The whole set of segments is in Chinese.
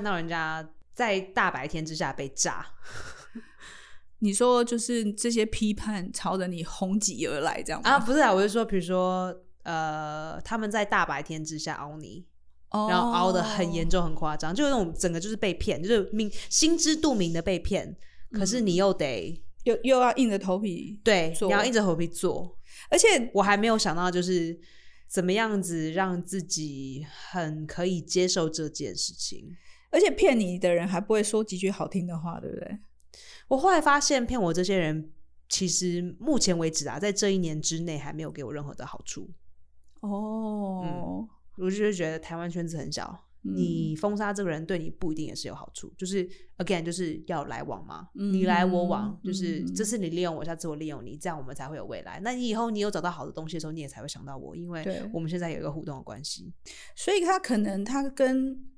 看到人家在大白天之下被炸。你说就是这些批判朝着你轰击而来，这样啊？不是啊，我是说，比如说，呃，他们在大白天之下凹你，然后凹的很严重、很夸张，就那种整个就是被骗，就是明心知肚明的被骗，可是你又得又又要硬着头皮对，你要硬着头皮做，而且我还没有想到就是怎么样子让自己很可以接受这件事情，而且骗你的人还不会说几句好听的话，对不对？我后来发现，骗我这些人，其实目前为止啊，在这一年之内还没有给我任何的好处。哦，我就是觉得台湾圈子很小，你封杀这个人对你不一定也是有好处。就是 again，就是要来往嘛，你来我往，就是这次你利用我，下次我利用你，这样我们才会有未来。那你以后你有找到好的东西的时候，你也才会想到我，因为我们现在有一个互动的关系。所以他可能他跟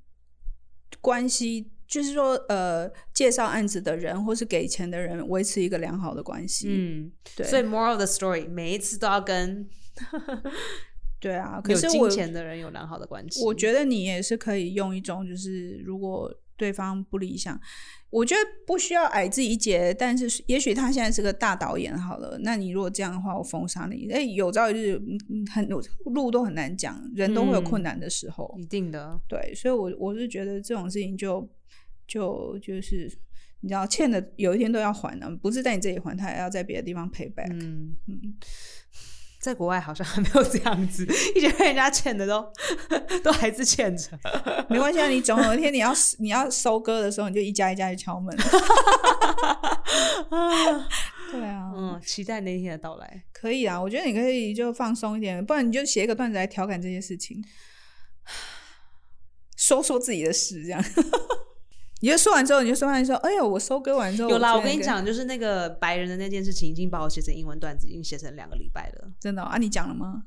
关系。就是说，呃，介绍案子的人或是给钱的人维持一个良好的关系。嗯，对。所以，moral of the story，每一次都要跟 对啊，有金钱的人有良好的关系。我觉得你也是可以用一种，就是如果对方不理想，我觉得不需要矮自己一截。但是，也许他现在是个大导演，好了，那你如果这样的话，我封杀你。哎，有朝一日，很路都很难讲，人都会有困难的时候，一定的。对，所以，我我是觉得这种事情就。就就是你知道欠的有一天都要还的，不是在你这里还，他也要在别的地方赔 back。嗯嗯，在国外好像还没有这样子，一直被人家欠的都 都还是欠着。没关系啊，你总有一天你要 你要收割的时候，你就一家一家去敲门。对啊，嗯，期待那一天的到来。可以啊，我觉得你可以就放松一点，不然你就写一个段子来调侃这些事情，说说自己的事这样。你就说完之后，你就说完说：“哎呦，我收割完之后有啦。”我跟你讲，就是那个白人的那件事情，已经把我写成英文段子，已经写成两个礼拜了。真的啊？你讲了吗？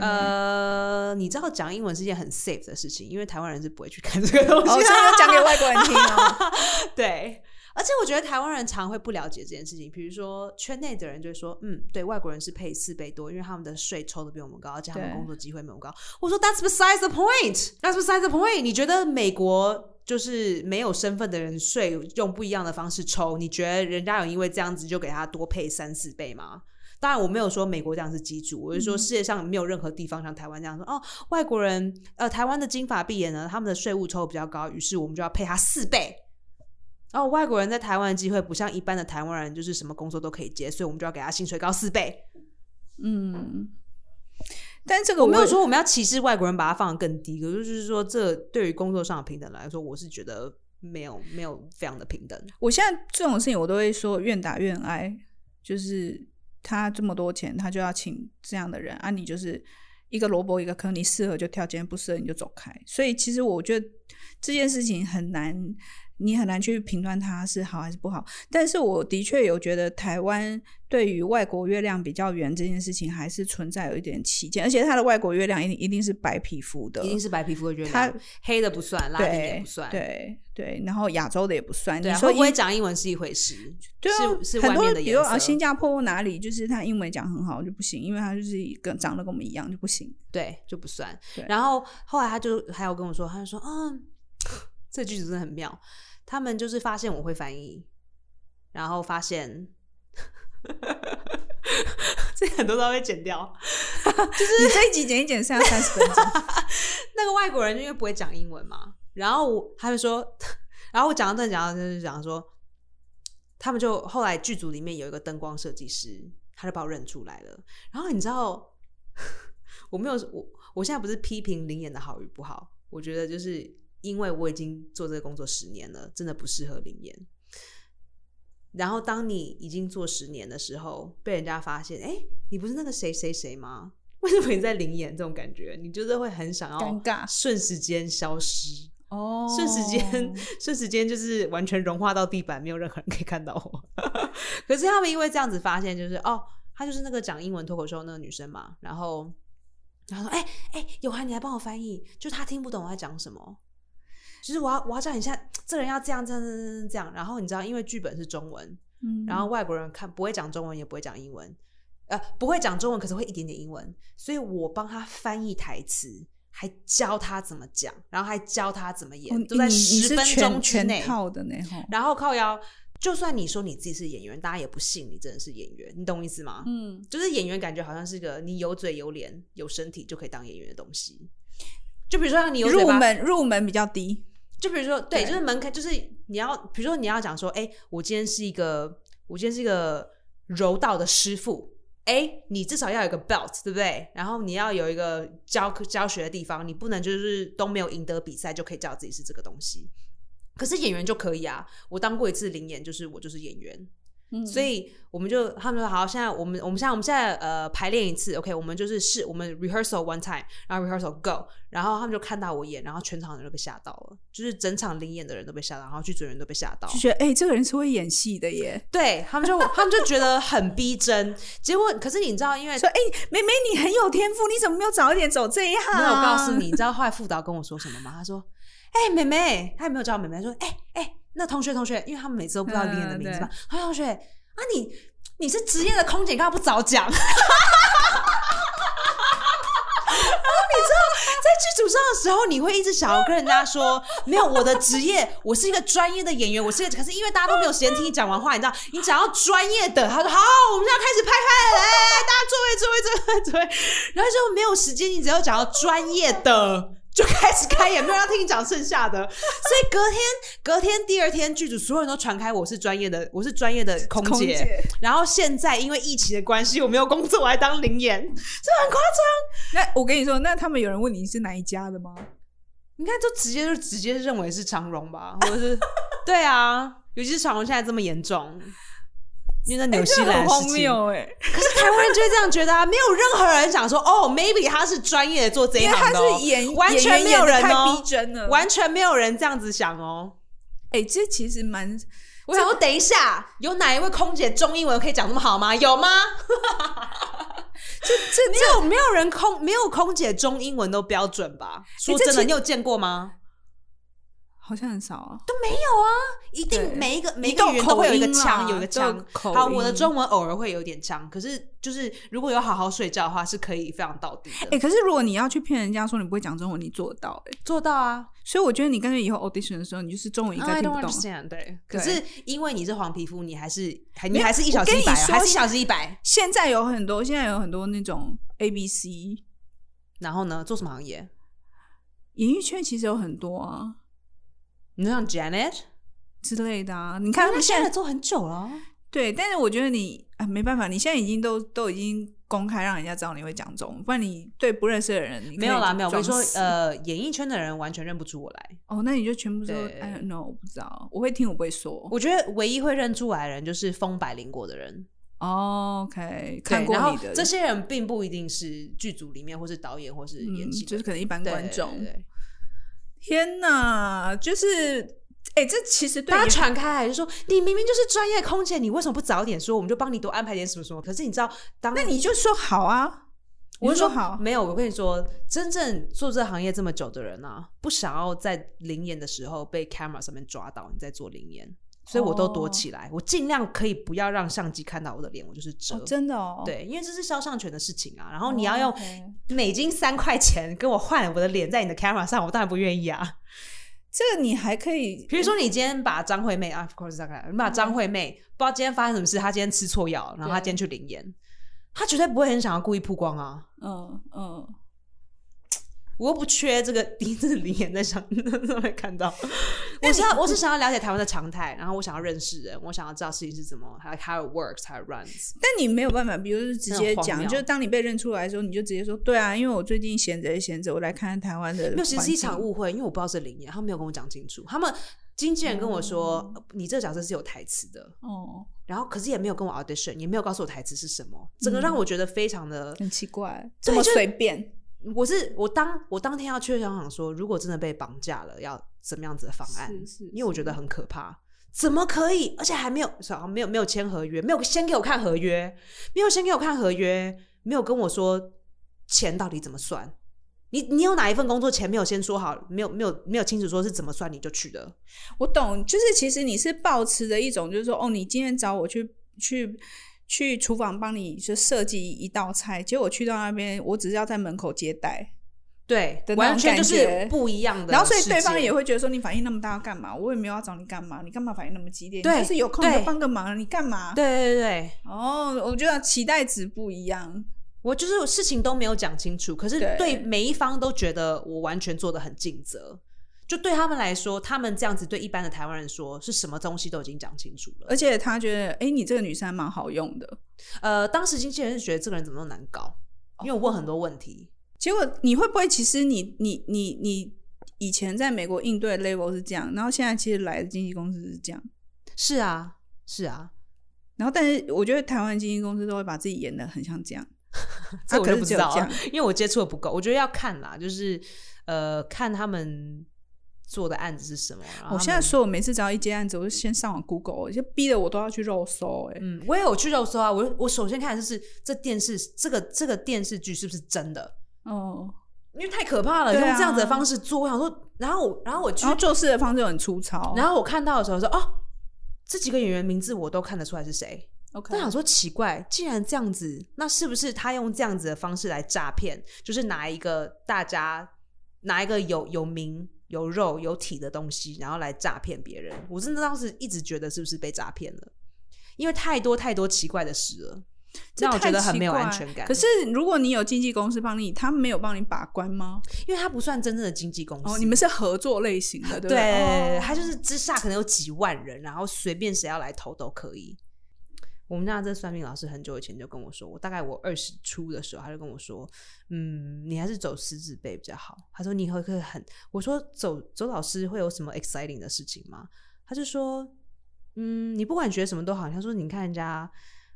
呃，你知道讲英文是一件很 safe 的事情，因为台湾人是不会去看这个东西，所以要讲给外国人听啊。对，而且我觉得台湾人常会不了解这件事情。比如说圈内的人就会说：“嗯，对外国人是配四倍多，因为他们的税抽的比我们高，而且他们工作机会没有高。”我说：“That's besides the point. That's besides the point. 你觉得美国？”就是没有身份的人税用不一样的方式抽，你觉得人家有因为这样子就给他多配三四倍吗？当然我没有说美国这样是基础，我是说世界上没有任何地方像台湾这样说哦，外国人呃台湾的金发碧眼呢，他们的税务抽比较高，于是我们就要配他四倍。哦，外国人在台湾的机会不像一般的台湾人，就是什么工作都可以接，所以我们就要给他薪水高四倍。嗯。但这个我没有说我们要歧视外国人，把它放得更低。可是就是说，这对于工作上的平等来说，我是觉得没有没有非常的平等。我现在这种事情，我都会说愿打愿挨。就是他这么多钱，他就要请这样的人啊！你就是一个萝卜一个坑，你适合就跳，今天不适合你就走开。所以其实我觉得这件事情很难。你很难去评断它是好还是不好，但是我的确有觉得台湾对于外国月亮比较圆这件事情还是存在有一点起见，而且它的外国月亮一定一定是白皮肤的，一定是白皮肤的月亮，它黑的不算，拉丁也不算，对对，然后亚洲的也不算。你说不会讲英文是一回事，对啊，是很多比如啊新加坡哪里就是他英文讲很好就不行，因为他就是一个长得跟我们一样就不行，对就不算。然后后来他就还有跟我说，他就说嗯，这句子真的很妙。他们就是发现我会翻译，然后发现 这很多都被剪掉，就是你这一集剪一剪剩下三十分钟。那个外国人因为不会讲英文嘛，然后他就说，然后我讲到这讲到就是讲说，他们就后来剧组里面有一个灯光设计师，他就把我认出来了。然后你知道，我没有我我现在不是批评林演的好与不好，我觉得就是。因为我已经做这个工作十年了，真的不适合灵言。然后当你已经做十年的时候，被人家发现，哎，你不是那个谁谁谁吗？为什么你在灵言？这种感觉，你就是会很想要尴尬，瞬时间消失哦，瞬时间，瞬时间就是完全融化到地板，没有任何人可以看到我。可是他们因为这样子发现，就是哦，她就是那个讲英文脱口秀那个女生嘛。然后，然后说，哎哎，有涵，你来帮我翻译，就他听不懂我在讲什么。就是我要我要叫你现在这人要这样这样这样这样，然后你知道，因为剧本是中文，嗯，然后外国人看不会讲中文，也不会讲英文，呃，不会讲中文，可是会一点点英文，所以我帮他翻译台词，还教他怎么讲，然后还教他怎么演，哦都在十分钟全内。套的呢，吼。然后靠腰，就算你说你自己是演员，大家也不信你真的是演员，你懂意思吗？嗯，就是演员感觉好像是个你有嘴有脸有身体就可以当演员的东西。就比如说像你有，入门入门比较低，就比如说对，就是门槛，就是你要，比如说你要讲说，哎、我今天是一个，我今天是一个柔道的师傅。哎，你至少要有一个 belt，对不对？然后你要有一个教教学的地方，你不能就是都没有赢得比赛就可以叫自己是这个东西。可是演员就可以啊，我当过一次零演，就是我就是演员，嗯所以我们就他们说好，现在我们我们现在我们现在呃排练一次，OK，我们就是试我们 rehearsal one time，然后 rehearsal go，然后他们就看到我演，然后全场人都被吓到了，就是整场灵演的人都被吓到，然后剧组人都被吓到就，觉得哎、这个人是会演戏的耶。对他们就他们就觉得很逼真，结果可是你知道，因为说哎、妹妹你很有天赋，你怎么没有早一点走这一行？没有我告诉你，你知道后来副导跟我说什么吗？他说：“哎、妹妹，他也没有叫我妹妹，他说：哎、哎、那同学同学，因为他们每次都不知道灵演的名字嘛，他说同学啊你你是职业的空姐，干嘛不早讲？” 然后你知道，在剧组上的时候，你会一直想要跟人家说，没有我的职业，我是一个专业的演员，我是一个，可是因为大家都没有时间听你讲完话，你知道，你讲要专业的，他说好，我们现在开始拍拍了，来，大家座位座位座位座位，然后就没有时间，你只要讲到专业的。就开始开演，没有人要听你讲剩下的，所以隔天、隔天、第二天，剧组所有人都传开我是专业的，我是专业的空姐。空姐然后现在因为疫情的关系，我没有工作，我还当零演，这很夸张。那我跟你说，那他们有人问你是哪一家的吗？你看，就直接就直接认为是长荣吧，或者是对啊，尤其是长荣现在这么严重，因为那纽西这很荒。谬哎、可是台湾人就会这样觉得啊，没有任何人想说 哦，maybe 他是专业的做这一行的、哦，是演完全没有人哦逼真了。完全没有人这样子想哦。哎、这其实蛮我想说，等一下，有哪一位空姐中英文可以讲这么好吗？有吗？这这没有，没有人空没有空姐中英文都标准吧？说真的，你有见过吗？好像很少啊。都没有啊，一定每一个每一个语言都会有一个腔，有一个腔。口好，我的中文偶尔会有点腔，可是就是如果有好好睡觉的话，是可以非常到底的。哎、可是如果你要去骗人家说你不会讲中文，你做得到哎、做到啊所以我觉得你干脆以后 audition 的时候，你就是中文应该不懂。对，可是因为你是黄皮肤，你还是还你还是一小时一百啊，还是一小时一百。现在有很多，现在有很多那种 A B C 然后呢，做什么行业？演艺圈其实有很多啊你像 Janet，之类的啊。你看他们现在做很久了哦。对，但是我觉得你啊没办法，你现在已经都都已经公开让人家知道你会讲中文，不然你对不认识的人没有啦，没有。我说，呃，演艺圈的人完全认不出我来。哦，那你就全部说对 I don't know，我不知道，我会听，我不会说。我觉得唯一会认出来的人就是封百灵果的人。哦 OK，对看过你的这些人并不一定是剧组里面，或是导演，或是演嗯，戏就是可能一般对观众。对对对天哪，就是哎、这其实对大家传开来就说，你明明就是专业空姐，你为什么不早点说？我们就帮你多安排点什么什么。可是你知道，当那你就说好啊，我就说你就说好，没有。我跟你说，真正做这行业这么久的人啊，不想要在灵演的时候被 camera 上面抓到你在做灵演，所以我都躲起来，我尽量可以不要让相机看到我的脸，我就是遮。哦，真的哦，对，因为这是肖像权的事情啊。然后哦，你要用美金三块钱跟我换我的脸在你的 camera 上，我当然不愿意啊。这个你还可以，比如说你今天把张惠妹啊，of course 这样你把张惠妹不知道今天发生什么事，她今天吃错药，然后她今天去领演，她绝对不会很想要故意曝光啊。嗯嗯，我又不缺这个第一次领演在上 上面看到，我是要我是想要了解台湾的常态，然后我想要认识人，我想要知道事情是怎么，还有 how it works，how it runs。但你没有办法，比如是直接讲，就是当你被认出来的时候，你就直接说，对啊，因为我最近闲着闲着，我来看看台湾的。没有，其实是一场。误会，因为我不知道是灵演，他们没有跟我讲清楚。他们经纪人跟我说，呃你这个角色是有台词的，哦，然后可是也没有跟我 audition，也没有告诉我台词是什么，整个让我觉得非常的。很奇怪，这么就随便。我是我当我当天要去想想说，如果真的被绑架了，要怎么样子的方案？是是因为我觉得很可怕。怎么可以？而且还没有，少没有没有签合约，没有先给我看合约，没有先给我看合约，没有跟我说钱到底怎么算。你你有哪一份工作钱没有先说好，没有没有没有清楚说是怎么算你就去的？我懂，就是其实你是抱持的一种，就是说，哦，你今天找我去去去厨房帮你就设计一道菜，结果我去到那边，我只是要在门口接待，对完全就是不一样的。然后所以对方也会觉得说你反应那么大要干嘛？我也没有要找你干嘛，你干嘛反应那么激烈？对你就是有空就帮个忙，你干嘛？对对对对，哦，我觉得期待值不一样。我就是事情都没有讲清楚，可是对对每一方都觉得我完全做的很尽责。就对他们来说，他们这样子对一般的台湾人说，是什么东西都已经讲清楚了。而且他觉得，哎，你这个女生还蛮好用的。呃，当时经纪人是觉得这个人怎么那么难搞，因为我问很多问题。结果你会不会，其实你你你你以前在美国应对 level 是这样，然后现在其实来的经纪公司是这样，是啊，是啊，然后但是我觉得台湾经纪公司都会把自己演的很像这样。这我可就不知道因为我接触的不够。我觉得要看啦，就是呃，看他们做的案子是什么。我现在说，我每次只要一接案子，我就先上网 Google，就逼得我都要去肉搜、哎、嗯，我也有去肉搜啊。我我首先看的就是这电视这个这个电视剧是不是真的，哦，因为太可怕了，啊用这样子的方式做。我想说，然后我然后我去做事的方式又很粗糙，然后我看到的时候说，哦，这几个演员名字我都看得出来是谁。OK，但想说奇怪，既然这样子，那是不是他用这样子的方式来诈骗？就是拿一个大家拿一个有有名、有肉、有体的东西，然后来诈骗别人？我真的当时一直觉得是不是被诈骗了？因为太多太多奇怪的事了，让我觉得很没有安全感。可是如果你有经纪公司帮你，他们没有帮你把关吗？因为他不算真正的经纪公司，哦，你们是合作类型的，对不对，对？哦他就是之下可能有几万人，然后随便谁要来投都可以。我们家这算命老师很久以前就跟我说，我大概我二十出的时候，他就跟我说，嗯，你还是走师字辈比较好。他说你以后可以很，我说走走老师会有什么 exciting 的事情吗？他就说，嗯，你不管学什么都好。他说你看人家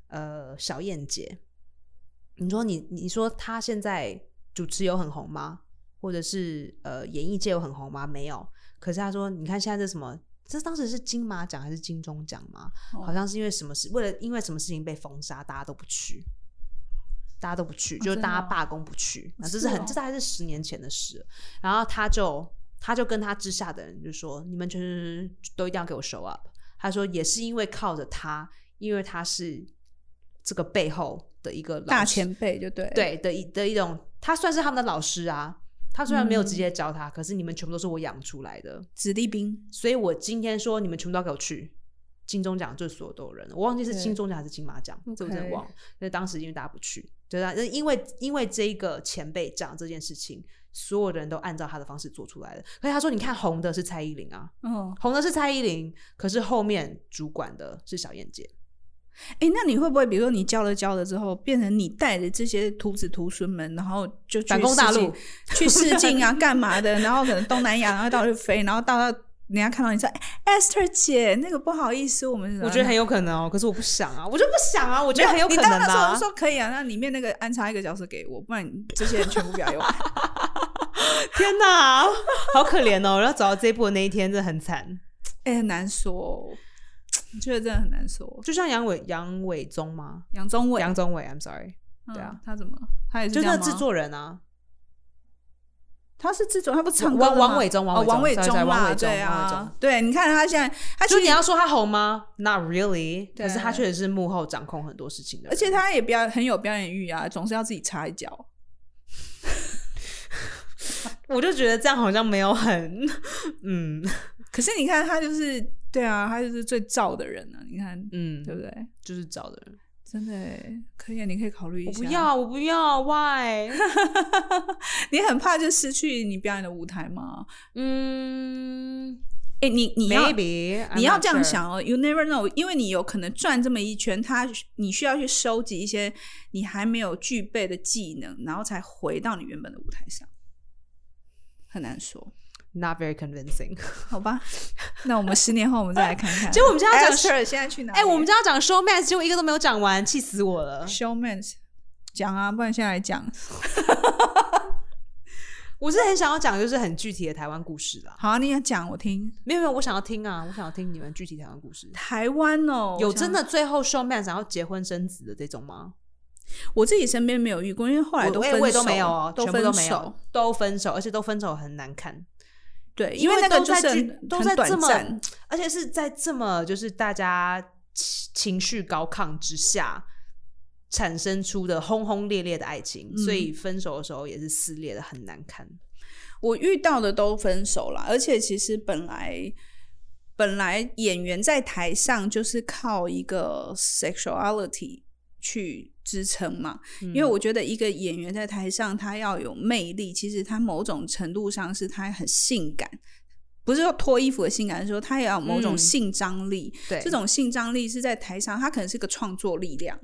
呃小燕姐，你说你你说她现在主持有很红吗？或者是呃演艺界有很红吗？没有。可是他说，你看现在这什么，这当时是金马奖还是金钟奖吗？哦好像是因为什么事，为了因为什么事情被封杀，大家都不去，大家都不去，就是大家罢工不去。那、这是很，这大概是十年前的事了。然后他就他就跟他之下的人就说，你们全都一定要给我 show up。他说也是因为靠着他，因为他是这个背后的一个老大前辈就对，，对的一的一种，他算是他们的老师啊。他虽然没有嗯直接教他，可是你们全部都是我养出来的，子弟兵，所以我今天说你们全部都要给我去金钟奖，就是所有都有人，我忘记是金钟奖还是金马奖，这我真的忘了。那当时因为大家不去，对啊，因为因为这一个前辈讲这件事情，所有的人都按照他的方式做出来的。可是他说，你看红的是蔡依林啊，嗯，红的是蔡依林，可是后面主管的是小燕姐。哎，那你会不会，比如说你教了教了之后，变成你带着这些徒子徒孙们，然后就去反攻大陆，去试镜啊，干嘛的？然后可能东南亚，然后到处飞，然后到到人家看到你说哎，Esther 姐，那个不好意思，我们我觉得很有可能哦，可是我不想啊，我就不想啊，我觉得很有可能你当那时候。说可以啊，那里面那个安插一个角色给我，不然这些人全部不要用。天哪，好可怜哦！然后找到这一步的那一天，真的很惨。哎、很难说，我觉得真的很难说。就像杨伟杨伟忠吗？杨宗纬，杨宗纬，I'm sorry，嗯对啊，他怎么？他也是就那制作人啊，他是制作，他不是唱歌吗王王伟忠王伟忠哦王伟忠王啦，伟忠对啊忠，对，你看他现在，他就你要说他红吗？Not really，对可是他确实是幕后掌控很多事情的，而且他也表很有表演欲啊，总是要自己插一脚。我就觉得这样好像没有很，嗯可是你看他就是，对啊，他就是最燥的人啊，你看，嗯，对不对？就是燥的人，真的耶可以啊，你可以考虑一下。我不，要，我不要，Why？你很怕就失去你表演的舞台吗？嗯哎、你你要，maybe 你要这样，想哦，you never know，因为你有可能转这么一圈，他你需要去收集一些你还没有具备的技能，然后才回到你原本的舞台上，很难说，Not very convincing。好吧？那我们十年后我们再来看看。结果我们家要讲 Esther 现在去哪里？哎、我们家要讲 showman，结果一个都没有讲完，气死我了。showman 讲啊，不然现在来讲。我是很想要讲，就是很具体的台湾故事啦。好、啊，你也讲我听。没有没有，我想要听啊，我想要听你们具体台湾故事。台湾哦，有真的最后 showman 想要结婚生子的这种吗？我自己身边没有遇过，因为后来都分手，我也我也都没有哦，都分手都分手，而且都分手很难看。对，因为那个都在就是都在这么，而且是在这么就是大家情情绪高亢之下产生出的轰轰烈烈的爱情，所以分手的时候也是撕裂的很难看。我遇到的都分手了，而且其实本来本来演员在台上就是靠一个 sexuality 去支撑嘛，因为我觉得一个演员在台上他要有魅力，其实他某种程度上是他很性感，不是说脱衣服的性感，是说他也要有某种性张力。对，这种性张力是在台上，他可能是个创作力量。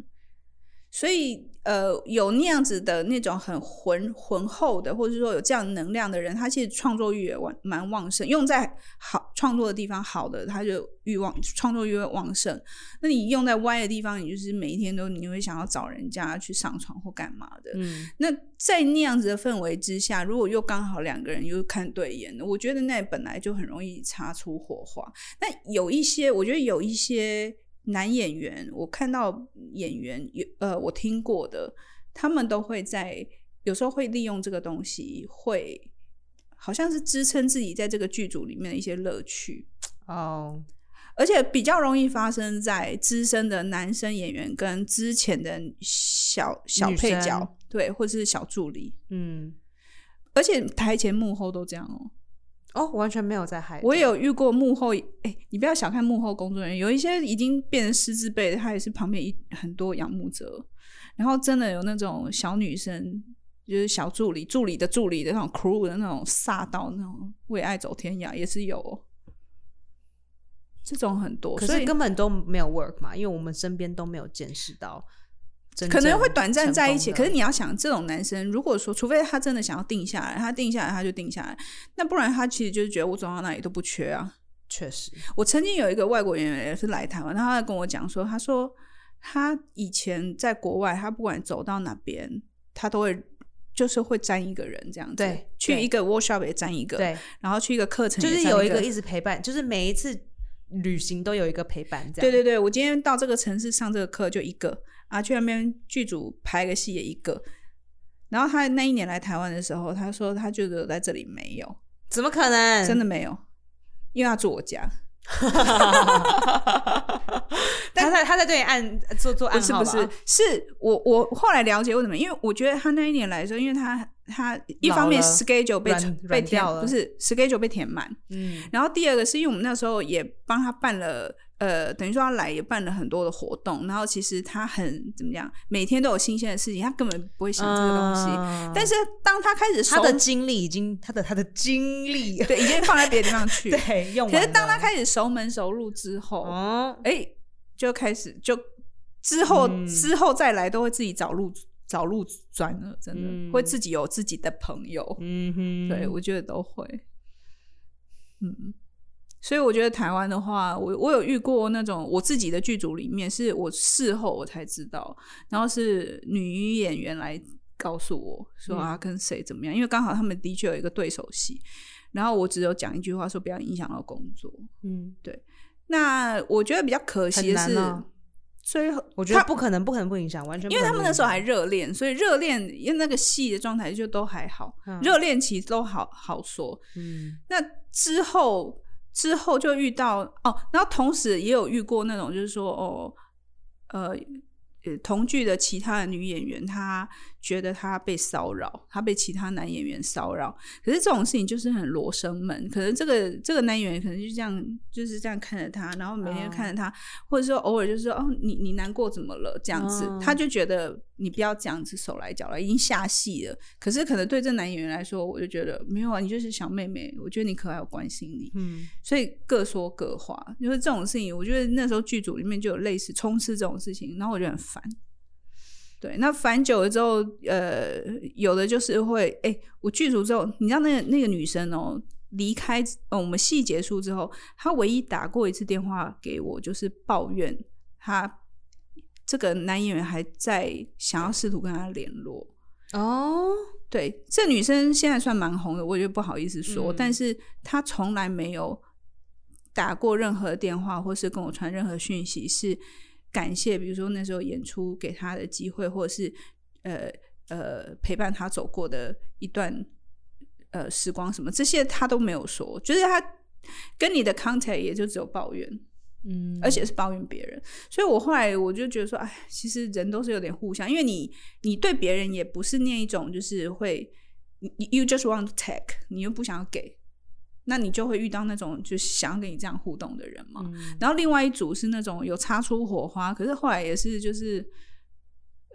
所以，呃，有那样子的那种很浑浑厚的，或者说有这样能量的人，他其实创作欲也旺蛮旺盛。用在好创作的地方，好的他就欲望创作欲旺盛。那你用在歪的地方，你就是每一天都你会想要找人家去上床或干嘛的。嗯，那在那样子的氛围之下，如果又刚好两个人又看对眼，我觉得那本来就很容易擦出火花。那有一些，我觉得有一些。男演员，我看到演员有呃，我听过的，他们都会在有时候会利用这个东西，会好像是支撑自己在这个剧组里面的一些乐趣哦。而且比较容易发生在资深的男生演员跟之前的小小配角，对，或者是小助理，嗯。而且台前幕后都这样哦。哦，完全没有在害。我也有遇过幕后，哎，你不要小看幕后工作人员，有一些已经变成师资辈的，他也是旁边一很多仰慕者。然后真的有那种小女生，就是小助理、助理的助理的那种 crew 的那种飒到那种为爱走天涯，也是有。这种很多，可是根本都没有 work 嘛，因为我们身边都没有见识到。可能会短暂在一起，可是你要想，这种男生如果说，除非他真的想要定下来，他定下来他就定下来，那不然他其实就是觉得我走到哪里都不缺啊。确实，我曾经有一个外国演员也是来台湾，他跟我讲说，他说他以前在国外，他不管走到哪边，他都会就是会沾一个人这样子，对，去一个 workshop 也沾一个，对，然后去一个课程就是有一个一直陪伴，就是每一次旅行都有一个陪伴，这样。对对对，我今天到这个城市上这个课就一个。啊，去那边剧组拍个戏也一个，然后他那一年来台湾的时候，他说他觉得在这里没有，怎么可能？真的没有，因为他住我家。他在他在对你暗做做暗号不是不是，是我我后来了解为什么，因为我觉得他那一年来的时候，因为他他一方面 schedule 被被填不是 schedule 被填满，嗯，然后第二个是因为我们那时候也帮他办了。呃，等于说他来也办了很多的活动，然后其实他很怎么样，每天都有新鲜的事情，他根本不会想这个东西。但是当他开始，他的精力已经，他的他的精力对已经放在别的地方去，对，用。可是当他开始熟门熟路之后，哦，哎，就开始就之后之后再来都会自己找路找路转了，真的会自己有自己的朋友。嗯哼，对我觉得都会，嗯。所以我觉得台湾的话，我我有遇过那种我自己的剧组里面，是我事后我才知道，然后是女演员来告诉我说啊，跟谁怎么样？因为刚好他们的确有一个对手戏，然后我只有讲一句话说不要影响到工作。嗯，对。那我觉得比较可惜的是，最后我觉得不可能，不可能不影响，完全因为他们那时候还热恋，所以热恋因为那个戏的状态就都还好，热恋期都好好说。嗯，那之后。之后就遇到哦，然后同时也有遇过那种，就是说哦，呃。同剧的其他的女演员，她觉得他被骚扰，他被其他男演员骚扰。可是这种事情就是很罗生门，可能这个这个男演员可能就这样就是这样看着他，然后每天看着他，或者说偶尔就是说哦，你你难过怎么了？这样子，他就觉得你不要这样子手来脚来，已经下戏了。可是可能对这男演员来说，我就觉得没有啊，你就是小妹妹，我觉得你可爱，我关心你。嗯，所以各说各话，就是这种事情，我觉得那时候剧组里面就有类似冲刺这种事情，然后我就很。烦，对，那烦久了之后，呃，有的就是会，哎，我剧组之后，你知道那个那个女生哦，离开，呃，我们戏结束之后，她唯一打过一次电话给我，就是抱怨她这个男演员还在想要试图跟她联络。哦，对，这女生现在算蛮红的，我觉得不好意思说，但是她从来没有打过任何电话，或是跟我传任何讯息，是。感谢，比如说那时候演出给他的机会，或者是呃呃陪伴他走过的一段呃时光什么，这些他都没有说，就是他跟你的 contact 也就只有抱怨。嗯，而且是抱怨别人。所以我后来我就觉得说，哎，其实人都是有点互相，因为你你对别人也不是那一种，就是会，you just want to take，你又不想要给，那你就会遇到那种就想要跟你这样互动的人嘛。然后另外一组是那种有擦出火花，可是后来也是就是。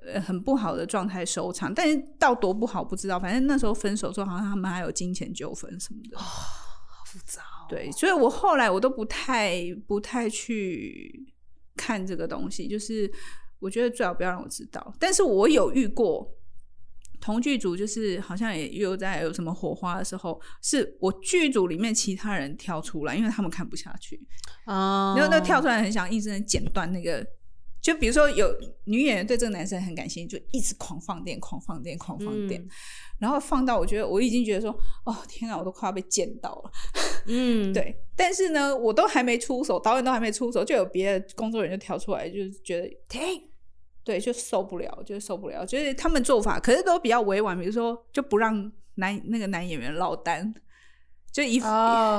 呃，很不好的状态收场，但是到多不好不知道。反正那时候分手之后，好像他们还有金钱纠纷什么的，哦好复杂。哦对，所以我后来我都不太不太去看这个东西，就是我觉得最好不要让我知道。但是我有遇过同剧组，就是好像也又在有什么火花的时候，是我剧组里面其他人跳出来，因为他们看不下去啊，然后那跳出来很想一直剪断那个。就比如说，有女演员对这个男生很感兴趣，就一直狂放电、狂放电、狂放电，然后放到我觉得我已经觉得说，哦天啊，我都快要被见到了。嗯，对。但是呢，我都还没出手，导演都还没出手，就有别的工作人员就跳出来，就是觉得停，对，就受不了，就受不了。就是他们做法，可是都比较委婉，比如说就不让男那个男演员落单，就一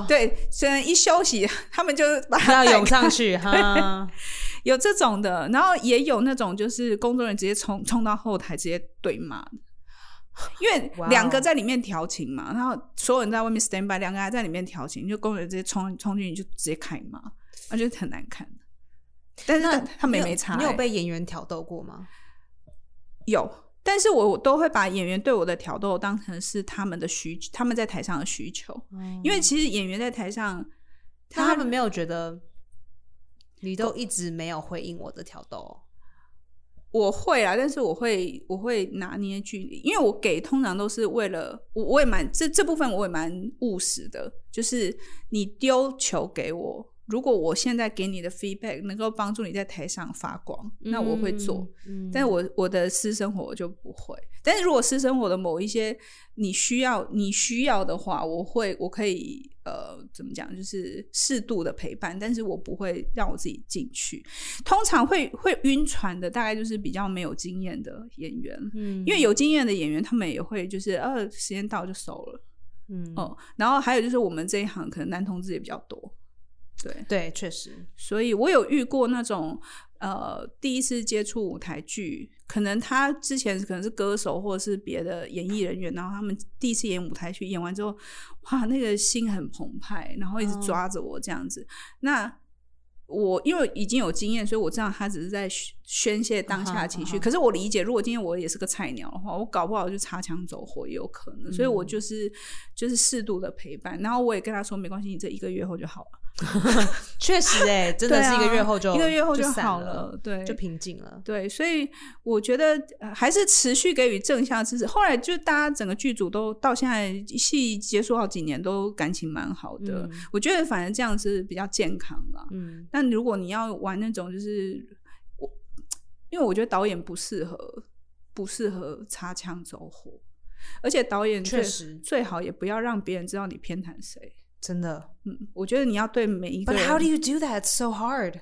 对，虽然一休息，他们就把他涌上去哈。有这种的，然后也有那种就是工作人员直接冲冲到后台直接对骂，因为两个在里面调情嘛，然后所有人在外面 stand by，两个还在里面调情，就工作人员直接冲冲进去就直接开骂，我觉得很难看。但是他没没差，你有被演员挑逗过吗？有，但是我都会把演员对我的挑逗当成是他们的需，他们在台上的需求，因为其实演员在台上，他们没有觉得。你都一直没有回应我的挑逗，我会啊，但是我会我会拿捏距离，因为我给通常都是为了我我也蛮这这部分我也蛮务实的，就是你丢球给我。如果我现在给你的 feedback 能够帮助你在台上发光，那我会做。嗯但是我我的私生活我就不会。但是如果私生活的某一些你需要你需要的话，我会我可以呃怎么讲，就是适度的陪伴，但是我不会让我自己进去。通常会会晕船的，大概就是比较没有经验的演员。嗯，因为有经验的演员，他们也会就是呃时间到就收了。嗯哦，然后还有就是我们这一行可能男同志也比较多。对对，确实，所以我有遇过那种呃，第一次接触舞台剧，可能他之前可能是歌手或者是别的演艺人员，然后他们第一次演舞台剧，演完之后，哇，那个心很澎湃，然后一直抓着我这样子。那我因为已经有经验，所以我知道他只是在宣泄当下的情绪。可是我理解，如果今天我也是个菜鸟的话，我搞不好就擦枪走火也有可能。所以我就是就是适度的陪伴，然后我也跟他说，没关系，你这一个月后就好了。确实，哎，真的是一个月后就一个月后就好了，对，就平静了。对，所以我觉得还是持续给予正向支持。后来就大家整个剧组都到现在戏结束好几年，都感情蛮好的。我觉得反正这样是比较健康了。嗯，但如果你要玩那种，就是我，因为我觉得导演不适合，不适合擦枪走火，而且导演确实最好也不要让别人知道你偏袒谁。真的，嗯，我觉得你要对每一个人。But how do you do that? So hard.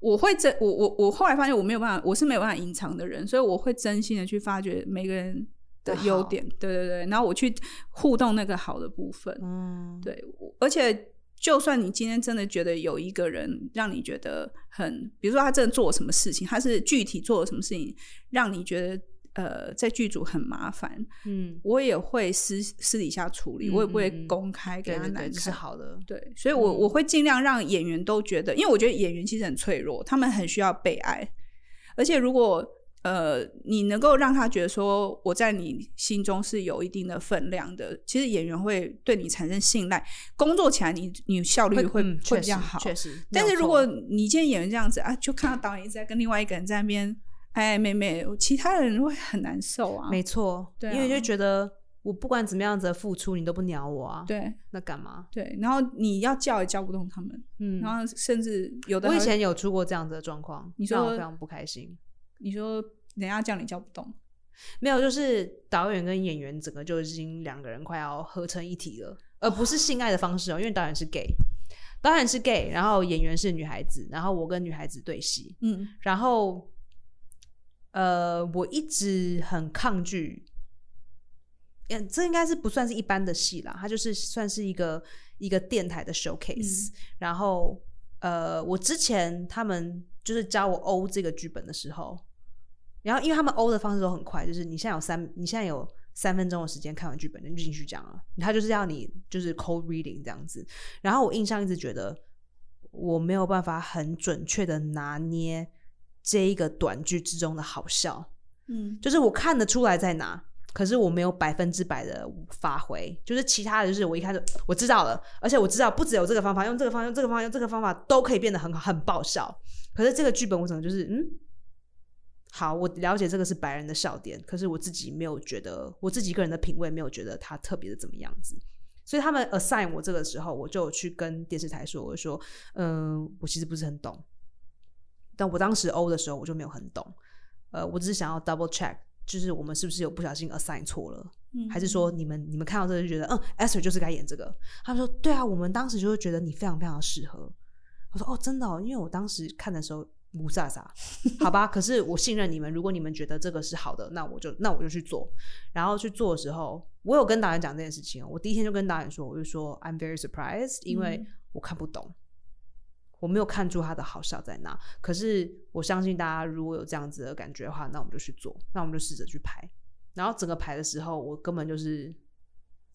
我会真我我我后来发现我没有办法，我是没有办法隐藏的人，所以我会真心的去发掘每个人的优点，对对对，然后我去互动那个好的部分，嗯，对，而且就算你今天真的觉得有一个人让你觉得很，比如说他真的做了什么事情，他是具体做了什么事情让你觉得。呃，在剧组很麻烦，嗯，我也会私私底下处理，我也不会公开给他难看，是好的，对，所以我我会尽量让演员都觉得，因为我觉得演员其实很脆弱，他们很需要被爱，而且如果呃你能够让他觉得说我在你心中是有一定的分量的，其实演员会对你产生信赖，工作起来你你效率会会比较好，确实，但是如果你今天演员这样子啊，就看到导演一直在跟另外一个人在那边。哎，妹妹，其他人会很难受啊。没错，对，因为就觉得我不管怎么样子的付出，你都不鸟我啊。对，那干嘛？对，然后你要叫也叫不动他们。嗯，然后甚至有的，我以前有出过这样子的状况，你说我非常不开心。你说人家叫你叫不动，没有，就是导演跟演员整个就已经两个人快要合成一体了，而不是性爱的方式哦，因为导演是 gay，导演是 gay，然后演员是女孩子，然后我跟女孩子对戏，嗯，然后。呃，我一直很抗拒，嗯，这应该是不算是一般的戏啦，它就是算是一个一个电台的 showcase，然后呃，我之前他们就是教我欧这个剧本的时候，然后因为他们欧的方式都很快，就是你现在有三，你现在有三分钟的时间看完剧本，你就进去讲了。他就是要你就是 cold reading 这样子。然后我印象一直觉得我没有办法很准确的拿捏这一个短剧之中的好笑，嗯，就是我看得出来在哪。可是我没有百分之百的发挥，就是其他的就是我一开始我知道了，而且我知道不只有这个方法，用这个方用这个方法用这个方法都可以变得很很爆笑。可是这个剧本我整个就是嗯，好，我了解这个是白人的笑点，可是我自己没有觉得我自己个人的品味没有觉得他特别的怎么样子。所以他们 assign 我这个时候，我就去跟电视台说，我说嗯，我其实不是很懂，但我当时欧的时候我就没有很懂，呃，我只是想要 double check。就是我们是不是有不小心 assign 错了？还是说你们你们看到这个就觉得嗯，Esther 就是该演这个？他们说对啊，我们当时就会觉得你非常非常适合。我说哦，真的，哦，因为我当时看的时候不飒飒，好吧。可是我信任你们，如果你们觉得这个是好的，那我就那我就去做。然后去做的时候，我有跟导演讲这件事情。我第一天就跟导演说，我就说 I'm very surprised，因为我看不懂。我没有看出他的好笑在哪，可是我相信大家如果有这样子的感觉的话，那我们就去做，那我们就试着去排。然后整个排的时候，我根本就是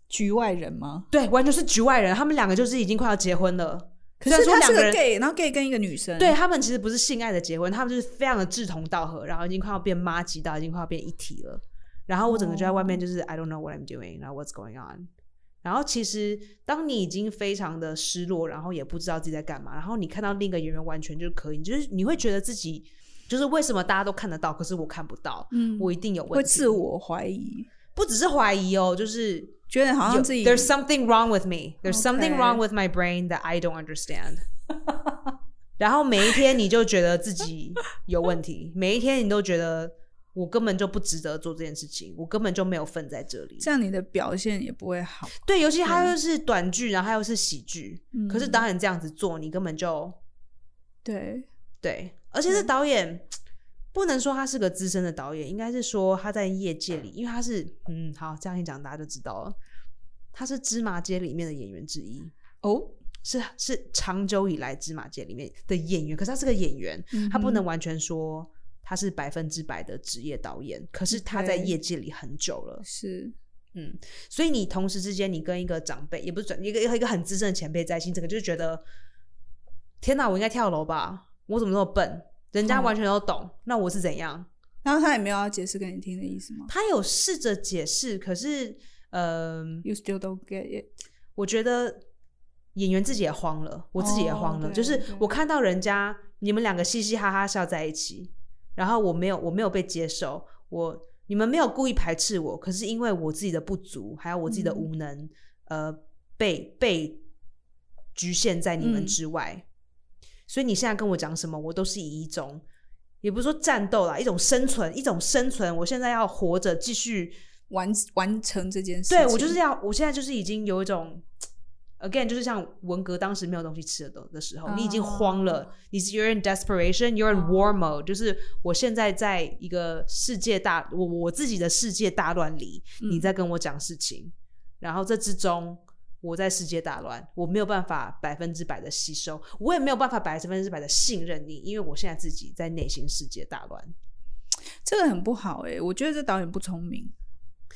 局外人吗？对，完全是局外人。他们两个就是已经快要结婚了，可是他是个 gay，然后 gay 跟一个女生，对他们其实不是性爱的结婚，他们就是非常的志同道合，然后已经快要变妈级到已经快要变一体了。然后我整个就在外面就是 I don't know what I'm doing，然后 What's going on？然后其实，当你已经非常的失落，然后也不知道自己在干嘛，然后你看到另一个演员完全就可以，就是你会觉得自己就是为什么大家都看得到，可是我看不到，嗯，我一定有问题，会自我怀疑，不只是怀疑哦，就是觉得好像自己 There's something wrong with me, There's something wrong with my brain that I don't understand。然后每一天你就觉得自己有问题，每一天你都觉得。我根本就不值得做这件事情，我根本就没有份在这里。这样你的表现也不会好。对，尤其他又是短剧，然后他又是喜剧，可是导演这样子做，你根本就对对。而且这导演不能说他是个资深的导演，应该是说他在业界里，因为他是嗯，好这样一讲大家就知道了，他是芝麻街里面的演员之一哦，是是长久以来芝麻街里面的演员，可是他是个演员，他不能完全说。他是百分之百的职业导演，可是他在业界里很久了。是，嗯，所以你同时之间，你跟一个长辈，也不是转一个一个很资深的前辈在一起，整个就觉得，天哪，我应该跳楼吧？我怎么那么笨？人家完全都懂，那我是怎样？然后他也没有要解释给你听的意思吗？他有试着解释，可是，呃，You still don't get it。我觉得演员自己也慌了，我自己也慌了，就是我看到人家你们两个嘻嘻哈哈笑在一起。然后我没有，我没有被接受。我你们没有故意排斥我，可是因为我自己的不足，还有我自己的无能，呃，被被局限在你们之外。所以你现在跟我讲什么，我都是以一种，也不是说战斗啦，一种生存，一种生存。我现在要活着，继续完完成这件事。对我就是要，我现在就是已经有一种。Again，就是像文革当时没有东西吃的的时候，你已经慌了，你是 You're in desperation，You're in war mode。就是我现在在一个世界大我我自己的世界大乱里，你在跟我讲事情，然后这之中我在世界大乱，我没有办法百分之百的吸收，我也没有办法百分之百的信任你，因为我现在自己在内心世界大乱，这个很不好哎，我觉得这导演不聪明，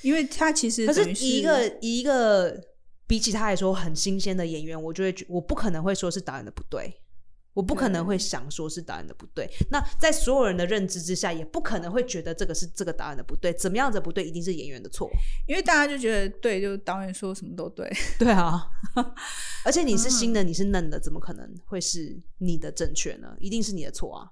因为他其实可是一个一个。比起他来说很新鲜的演员，我就会我不可能会说是导演的不对，我不可能会想说是导演的不对。那在所有人的认知之下，也不可能会觉得这个是这个导演的不对。怎么样子不对，一定是演员的错，因为大家就觉得对，就导演说什么都对。对啊，而且你是新的，你是嫩的，怎么可能会是你的正确呢？一定是你的错啊！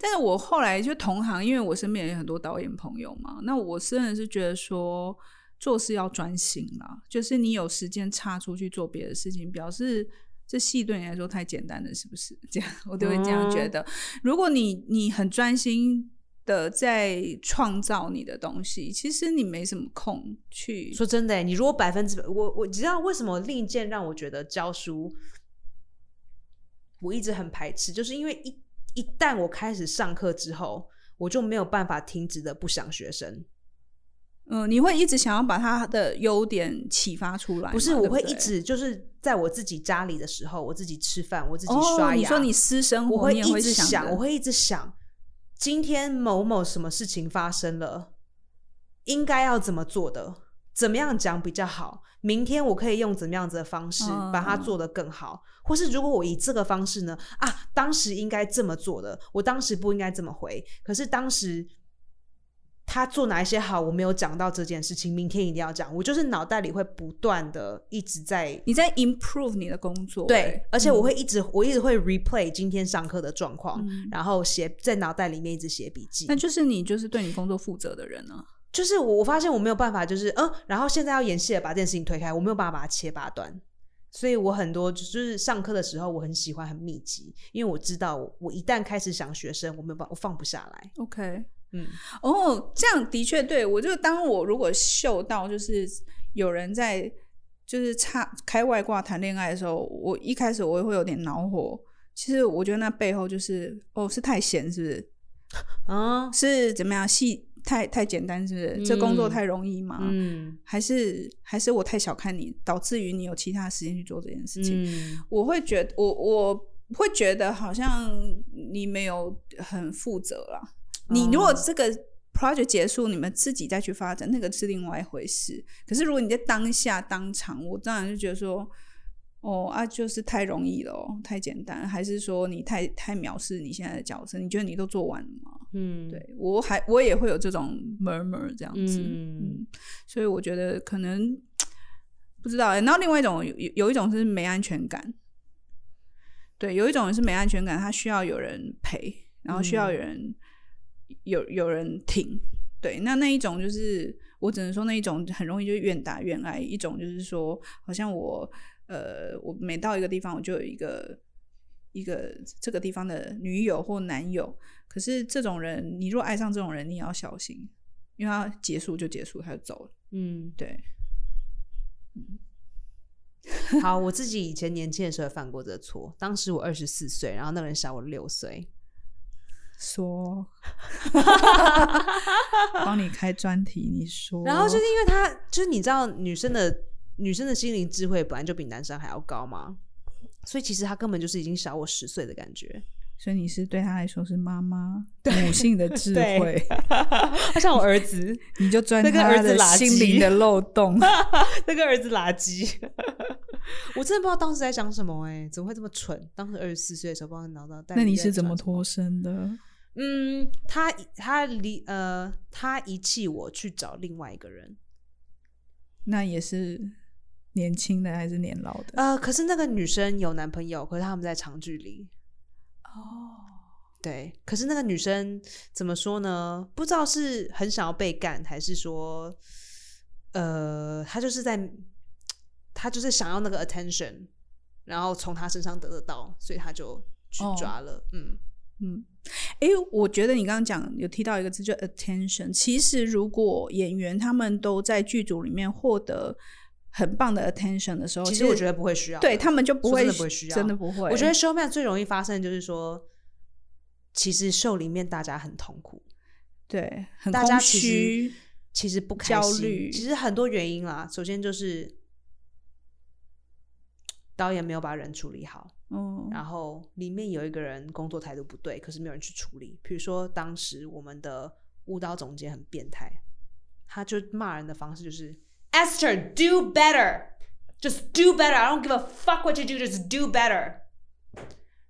但是我后来就同行，因为我身边有很多导演朋友嘛，那我真的是觉得说。做事要专心啦，就是你有时间插出去做别的事情，表示这戏对你来说太简单了，是不是？这样我都会这样觉得。如果你你很专心的在创造你的东西，其实你没什么空去。说真的，你如果百分之百，我我知道为什么另一件让我觉得教书，我一直很排斥，就是因为一一旦我开始上课之后，我就没有办法停止的不想学生。嗯，你会一直想要把他的优点启发出来？不是，我会一直就是在我自己家里的时候，我自己吃饭，我自己哦，刷牙。你说你私生活，我会一直想的，我会一直想，今天某某什么事情发生了，应该要怎么做的，怎么样讲比较好？明天我可以用怎么样子的方式嗯把它做得更好，或是如果我以这个方式呢？啊，当时应该这么做的，我当时不应该这么回，可是当时。他做哪一些好，我没有讲到这件事情，明天一定要讲。我就是脑袋里会不断的一直在你在 improve 你的工作，对欸，而且我会一直、我一直会 replay 今天上课的状况，嗯然后写在脑袋里面一直写笔记那。就是你就是对你工作负责的人啊。就是我我发现我没有办法，就是嗯，然后现在要演戏了，把这件事情推开，我没有办法把它切八段。所以我很多就是上课的时候，我很喜欢很密集，因为我知道我我一旦开始想学生，我没有办法，我放不下来。OK，嗯，哦，这样的确对我就当我如果嗅到就是有人在就是差开外挂谈恋爱的时候，我一开始我也会有点恼火。其实我觉得那背后就是哦，是太闲是不是？啊，是怎么样？戏太太简单是不是？这工作太容易吗？嗯还是还是我太小看你，导致于你有其他时间去做这件事情？嗯我会觉得，我我会觉得好像你没有很负责啦。你如果这个 project 结束，你们自己再去发展，那个是另外一回事。可是如果你在当下当场，我当然就觉得说，哦啊，就是太容易了、哦，太简单，还是说你太太藐视你现在的角色？你觉得你都做完了吗？嗯，对我还我也会有这种 murmur 这样子，嗯嗯，所以我觉得可能不知道、欸。然后另外一种有有有一种是没安全感，对，有一种是没安全感，他需要有人陪，然后需要有人、有有人挺，对，那那一种就是我只能说那一种很容易就愿打愿挨，一种就是说好像我呃我每到一个地方我就有一个。一个这个地方的女友或男友，可是这种人，你若爱上这种人，你也要小心，因为他结束就结束，他就走了。嗯，对，好，我自己以前年轻的时候犯过这个错。当时我二十四岁，然后那个人小我六岁。说，帮你开专题，你说，然后就是因为他，就是你知道，女生的女生的心灵智慧本来就比男生还要高嘛，所以其实他根本就是已经小我十岁的感觉。所以你是对他来说是妈妈母性的智慧，他像我儿子，你就钻那跟他的儿子心灵的漏洞。那个儿子垃圾。我真的不知道当时在想什么哎、怎么会这么蠢？当时二十四岁的时候，不知道脑袋。那你是怎么脱？身的？嗯，他他离呃，他遗弃我去找另外一个人。那也是年轻的还是年老的？呃，可是那个女生有男朋友，可是他们在长距离。哦，对，可是那个女生怎么说呢？不知道是很想要被干，还是说，呃，她就是在，她就是想要那个 attention，然后从他身上得得到，所以他就去哦抓了。嗯嗯，诶，我觉得你刚刚讲有提到一个字，就 attention。其实如果演员他们都在剧组里面获得很棒的 attention 的时候，其实我觉得不会需要，对他们就不会真的不会需要，真的不会。我觉得 showman 最容易发生就是说，其实秀里面大家很痛苦，对，很大家空其虚实。其实不开焦心虑其实很多原因啦。首先就是导演没有把人处理好，嗯，然后里面有一个人工作态度不对，可是没有人去处理。比如说当时我们的舞蹈总监很变态，他就骂人的方式就是 Esther do better。Just do better. I don't give a fuck what you do. Just do better.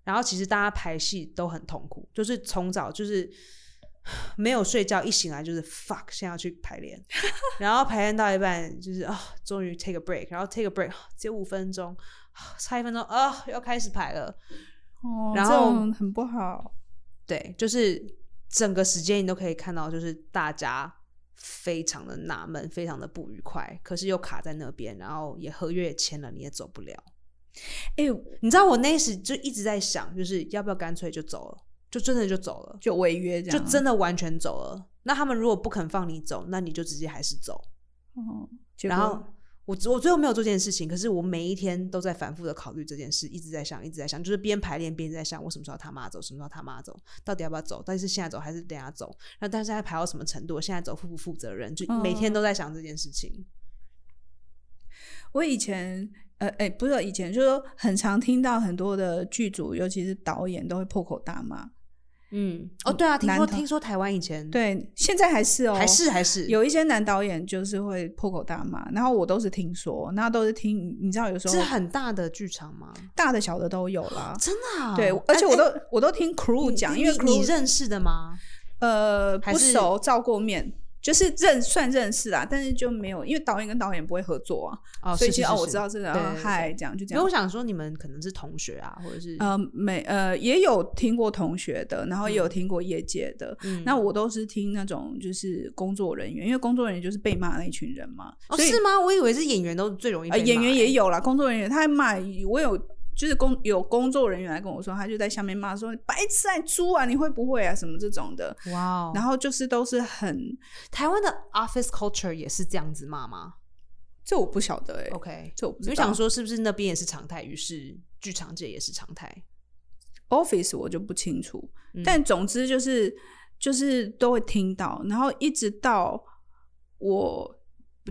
然后其实大家排戏都很痛苦，就是从早就是 没有睡觉，一醒来就是 fuck，现在要去排练，然后排练到一半就是啊、终于 take a break，然后 take a break 只有五分钟，差一分钟啊、要开始排了。哦，然后很不好。对，就是整个时间你都可以看到，就是大家非常的纳闷，非常的不愉快，可是又卡在那边，然后也合约也签了，你也走不了。哎、你知道我那时就一直在想，就是要不要干脆就走了，就真的就走了，就违约这样就，真的完全走了。那他们如果不肯放你走，那你就直接还是走。哦，然后我我最后没有做这件事情，可是我每一天都在反复的考虑这件事，一直在想，一直在想，就是边排练边在想，我什么时候他妈走，什么时候他妈走，到底要不要走，到底是现在走还是等下走？那但是还排到什么程度？现在走负不负责任？就每天都在想这件事情。我以前，呃，哎，不是以前，就是说很常听到很多的剧组，尤其是导演，都会破口大骂。嗯，哦，对啊，听说听说台湾以前对，现在还是哦，还是还是有一些男导演就是会破口大骂，然后我都是听说，那都是听，你知道有时候是很大的剧场吗？大的小的都有啦，真的啊，对，而且我都我都听 crew 讲，因为你认识的吗？呃，不熟，照过面。就是认算认识啦，但是就没有，因为导演跟导演不会合作啊，所以其实哦，我知道这个，嗨，这样就这样。我想说，你们可能是同学啊，或者是呃，没呃，也有听过同学的，然后也有听过业界的，那我都是听那种就是工作人员，因为工作人员就是被骂那一群人嘛。哦，是吗？我以为是演员都最容易，演员也有啦，工作人员他骂我有。就是工有工作人员来跟我说，他就在下面骂说：“白痴啊，猪啊，你会不会啊？什么这种的。”哇，然后就是都是很台湾的 office culture 也是这样子骂吗？这我不晓得哎。OK，这我就想说是不是那边也是常态，于是剧场界也是常态。office 我就不清楚，但总之就是就是都会听到，然后一直到我。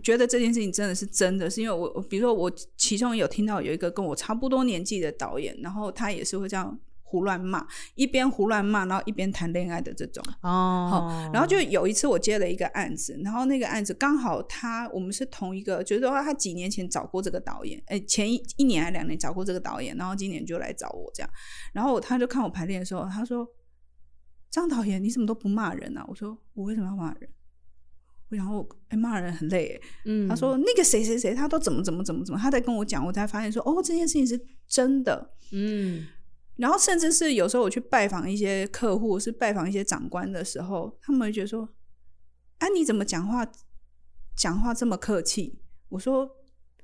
觉得这件事情真的是真的，是因为我，比如说我其中有听到有一个跟我差不多年纪的导演，然后他也是会这样胡乱骂，一边胡乱骂，然后一边谈恋爱的这种哦。然后就有一次我接了一个案子，然后那个案子刚好他我们是同一个，就是说他几年前找过这个导演，哎，前一一年还两年找过这个导演，然后今年就来找我这样，然后他就看我排练的时候，他说：“张导演，你怎么都不骂人啊？”我说：“我为什么要骂人？”然后哎，骂人很累。嗯，他说那个谁谁谁，他都怎么怎么怎么怎么，他在跟我讲，我才发现说哦，这件事情是真的。嗯，然后甚至是有时候我去拜访一些客户，是拜访一些长官的时候，他们会觉得说，啊，你怎么讲话讲话这么客气？我说，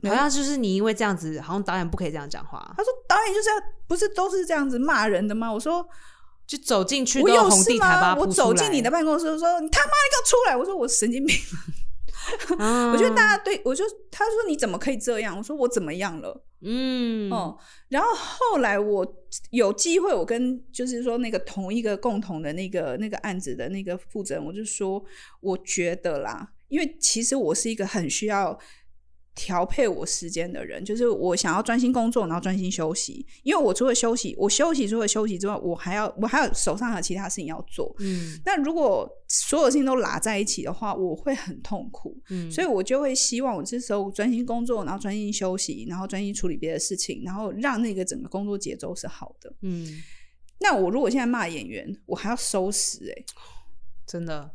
好像就是你因为这样子，好像导演不可以这样讲话。他说导演就是要不是都是这样子骂人的吗？我说。就走进去，我有事吗？我走进你的办公室说：“你他妈你给我出来！”我说：“我神经病。”我觉得大家对我就他说：“你怎么可以这样？”我说：“我怎么样了？”嗯哦，然后后来我有机会，我跟就是说那个同一个共同的那个那个案子的那个负责人，我就说：“我觉得啦，因为其实我是一个很需要。”调配我时间的人，就是我想要专心工作，然后专心休息。因为我除了休息，我休息除了休息之外，我还要我还有手上还有其他事情要做。嗯，那如果所有事情都拉在一起的话，我会很痛苦。嗯，所以我就会希望我这时候专心工作，然后专心休息，然后专心处理别的事情，然后让那个整个工作节奏是好的。嗯，那我如果现在骂演员，我还要收拾哎，真的。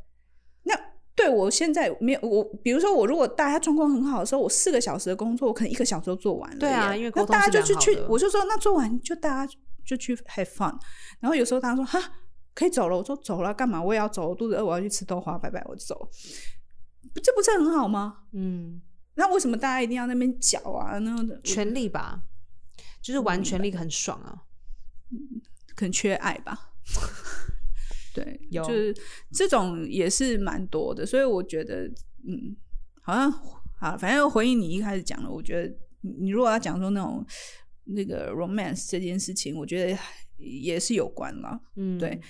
对，我现在没有我，比如说我如果大家状况很好的时候，我四个小时的工作，我可能一个小时就做完了。对啊，因为那大家就去去，我就说那做完就大家就去 have fun。然后有时候他说哈可以走了，我说走了干嘛？我也要走，我肚子饿，我要去吃豆花，拜拜，我就走。这不是很好吗？嗯，那为什么大家一定要那边搅啊？那权力吧，就是玩权力很爽啊，可能缺爱吧。对，有就是这种也是蛮多的，所以我觉得，嗯，好像啊，反正回应你一开始讲的，我觉得你如果要讲说那种那个 romance 这件事情，我觉得也是有关了，嗯，对。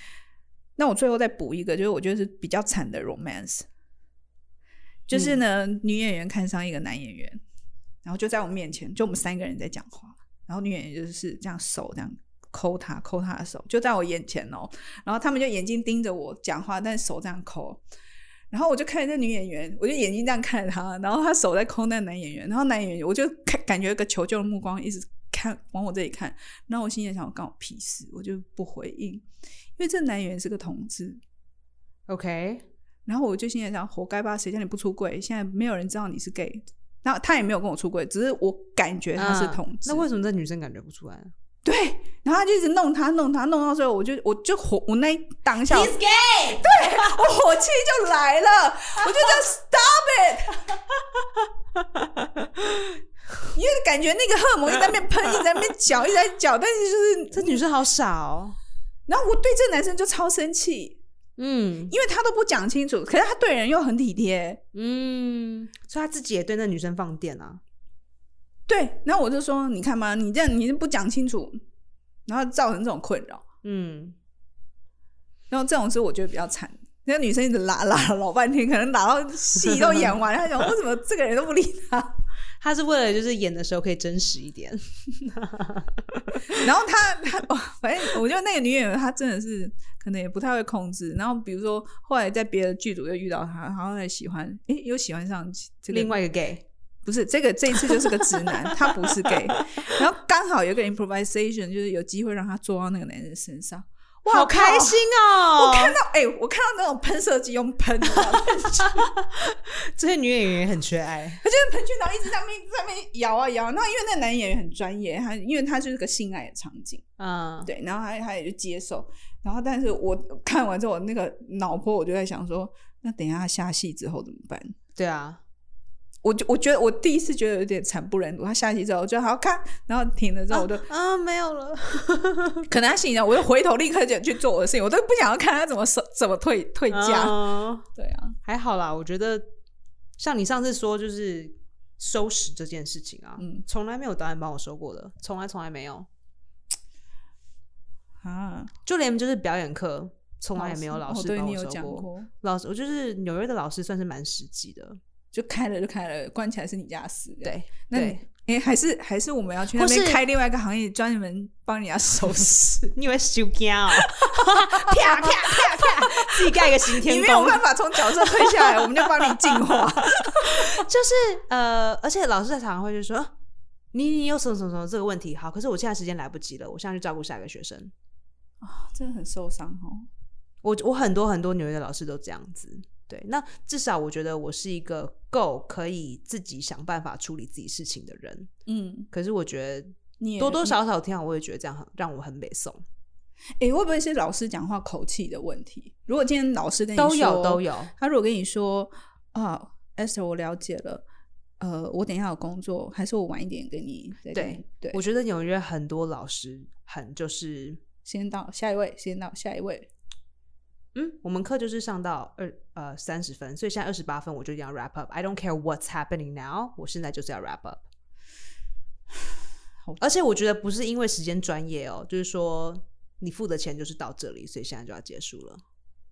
那我最后再补一个，就是我觉得是比较惨的 romance，就是呢，女演员看上一个男演员，然后就在我面前，就我们三个人在讲话，然后女演员就是这样手这样。抠他，抠他的手，就在我眼前哦。然后他们就眼睛盯着我讲话，但手这样抠。然后我就看着那女演员，我就眼睛这样看着她，然后她手在抠那男演员。然后男演员，我就看感觉一个求救的目光一直看往我这里看。然后我心里想，我干我屁事，我就不回应，因为这男演员是个同志。OK。然后我就心里想，活该吧，谁叫你不出柜？现在没有人知道你是 gay。然后他也没有跟我出柜，只是我感觉他是同志。那为什么这女生感觉不出来？对，然后他就一直弄他，弄他，弄到最后，我就我就火，我那当下，对我火气就来了，我就叫 stop it，因为感觉那个荷尔蒙一直在那边喷，一直在那边搅，一直在搅，但是就是这女生好傻哦。然后我对这男生就超生气，嗯，因为他都不讲清楚，可是他对人又很体贴，嗯，所以他自己也对那女生放电啊。对，然后我就说，你看嘛，你这样你是不讲清楚，然后造成这种困扰。嗯，然后这种事我觉得比较惨，那个女生一直拉拉了老半天，可能拉到戏都演完，她想为什么这个人都不理她？她是为了就是演的时候可以真实一点。然后她她哦，反正我觉得那个女演员她真的是可能也不太会控制。然后比如说后来在别的剧组又遇到她，然后还喜欢，诶，又喜欢上这个另外一个 gay，不是这个这一次就是个直男，他不是 gay。然后刚好有个 improvisation，就是有机会让他坐到那个男人身上。哇好开心哦！我看到，哎、我看到那种喷射机用喷的，这些女演员也很缺爱。她就是喷去，然后一直在那边在那边摇啊摇。然后因为那个男演员很专业，他因为他就是个性爱的场景，嗯，对，然后他他也就接受。然后但是我看完之后，那个脑波我就在想说，那等一下他下戏之后怎么办？对啊，我就我觉得我第一次觉得有点惨不忍睹。他下戏之后我就好看，然后停了之后我就、啊没有了。可能他心里想，我就回头立刻就去做我的事情，我都不想要看他怎么收怎么退退价。嗯对啊，还好啦，我觉得像你上次说就是收拾这件事情啊，嗯从来没有导演帮我收过的，从来从来没有，啊，就连就是表演课，从来也没有老哦师帮你收过，老师，我就是纽约的老师，算是蛮实际的。就开了就开了，关起来是你家的事。这样，对，那哎、还是还是我们要去那边是开另外一个行业，专门帮人家收拾。你以为修家哦？啪啪啪啪，自己盖一个行你天宫。没有办法从角色退下来，我们就帮你净化。就是呃，而且老师在常常会就说，啊你你有什么什么什么这个问题，好，可是我现在时间来不及了，我现在去照顾下一个学生。真的很受伤哦。我我很多很多纽约的老师都这样子，对，那至少我觉得我是一个够可以自己想办法处理自己事情的人。嗯，可是我觉得你多多少少听完，我也觉得这样很让我很北宋。哎、会不会是老师讲话口气的问题？如果今天老师跟你都有都有，他如果跟你说啊，Esther，我了解了，呃，我等一下有工作，还是我晚一点跟你对对，我觉得纽约很多老师很就是，先到下一位，先到下一位。嗯，我们课就是上到二呃三十分，所以现在二十八分我就一定要 wrap up。I don't care what's happening now，我现在就是要 wrap up。而且我觉得不是因为时间专业哦，就是说你付的钱就是到这里，所以现在就要结束了。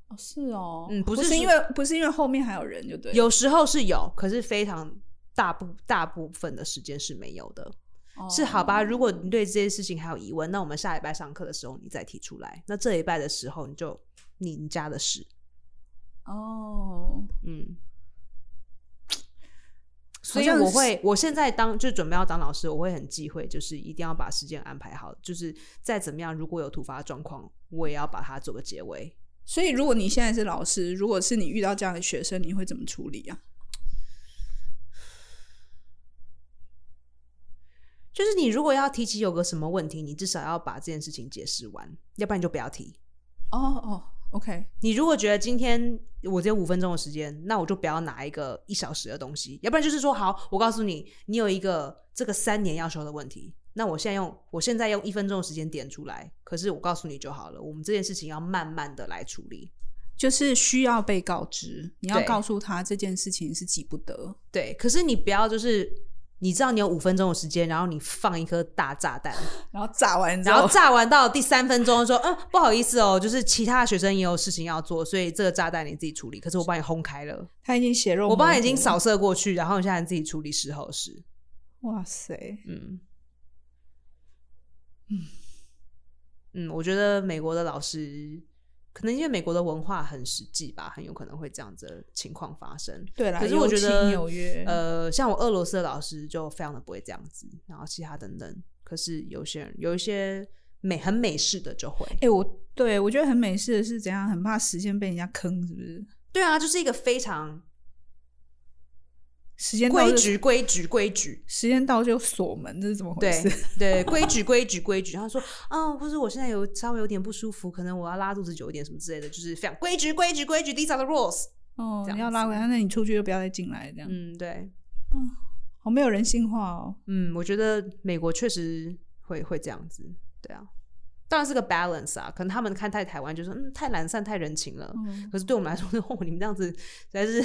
哦，是哦，嗯不是不是因为不是因为后面还有人，就对，有时候是有，可是非常大部大部分的时间是没有的。哦是好吧？如果你对这件事情还有疑问，那我们下礼拜上课的时候你再提出来。那这一拜的时候你就你家的事，哦，嗯。所以我会，我现在当就准备要当老师，我会很忌讳，就是一定要把时间安排好，就是再怎么样，如果有突发状况，我也要把它做个结尾。所以如果你现在是老师，如果是你遇到这样的学生，你会怎么处理啊？就是你如果要提起有个什么问题，你至少要把这件事情解释完，要不然你就不要提。哦哦，OK，你如果觉得今天我只有五分钟的时间，那我就不要拿一个一小时的东西，要不然就是说好，我告诉你，你有一个这个三年要修的问题，那我现在用我现在用一分钟的时间点出来，可是我告诉你就好了，我们这件事情要慢慢的来处理。就是需要被告知，你要告诉他这件事情是急不得。对，可是你不要就是你知道你有五分钟的时间，然后你放一颗大炸弹，然后炸完之然后后，炸完到第三分钟说，嗯，不好意思哦，就是其他学生也有事情要做，所以这个炸弹你自己处理。可是我帮你轰开了，他已经血肉，我帮你已经扫射过去，然后你现在自己处理事后事。哇塞，嗯嗯，嗯，我觉得美国的老师，可能因为美国的文化很实际吧，很有可能会这样子的情况发生。对啦，可是我觉得纽约，呃，像我俄罗斯的老师就非常的不会这样子，然后其他等等。可是有些人有一些美很美式的就会，哎、我对我觉得很美式的是怎样，很怕时间被人家坑，是不是？对啊，就是一个非常时间规矩规矩规矩。时间到就锁门，这是怎么回对事？对，规矩规矩规矩。然后说，啊，或者我现在有稍微有点不舒服，可能我要拉肚子久一点什么之类的，就是非常规矩规矩规矩，these are the rules。哦你要拉回来，那你出去就不要再进来，这样，嗯，对，好没有人性化哦。嗯，我觉得美国确实会会这样子，对啊，当然是个 balance 啊，可能他们看待台湾就是嗯太懒散太人情了，嗯，可是对我们来说，哦，你们这样子实在是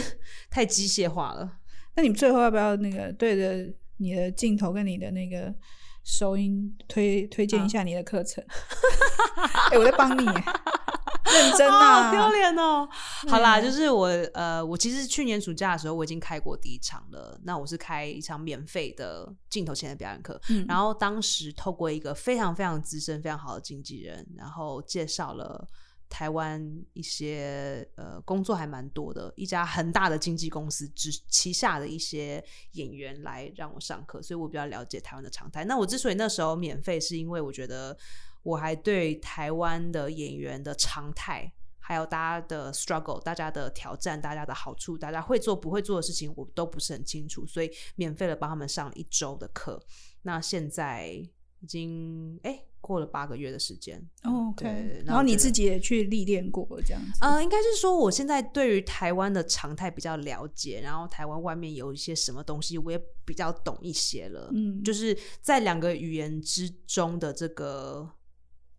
太机械化了。那你们最后要不要那个对着你的镜头跟你的那个收音推推荐一下你的课程。哎，我在帮你，认真啊，丢脸哦。好啦，就是我呃，我其实去年暑假的时候我已经开过第一场了。那我是开一场免费的镜头前的表演课，然后当时透过一个非常非常资深、非常好的经纪人，然后介绍了。台湾一些呃工作还蛮多的，一家很大的经纪公司之旗下的一些演员来让我上课，所以我比较了解台湾的常态。那我之所以那时候免费，是因为我觉得我还对台湾的演员的常态，还有大家的 struggle、大家的挑战、大家的好处、大家会做不会做的事情，我都不是很清楚，所以免费的帮他们上了一周的课。那现在已经哎。过了八个月的时间，OK，然后你自己也去历练过这样子。呃，应该是说我现在对于台湾的常态比较了解，然后台湾外面有一些什么东西，我也比较懂一些了。嗯，就是在两个语言之中的这个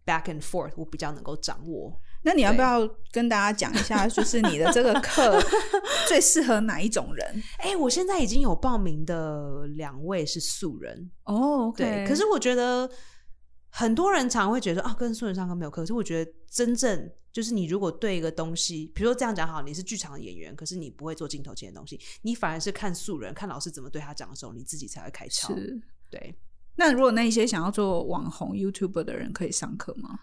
back and forth，我比较能够掌握。那你要不要跟大家讲一下，就是你的这个课 最适合哪一种人？哎，我现在已经有报名的两位是素人哦，对，可是我觉得。很多人常会觉得啊，跟素人上课没有课。可是我觉得真正就是你如果对一个东西，比如说这样讲好，你是剧场的演员，可是你不会做镜头前的东西，你反而是看素人，看老师怎么对他讲的时候，你自己才会开窍。是，对。那如果那一些想要做网红 YouTube 的人可以上课吗？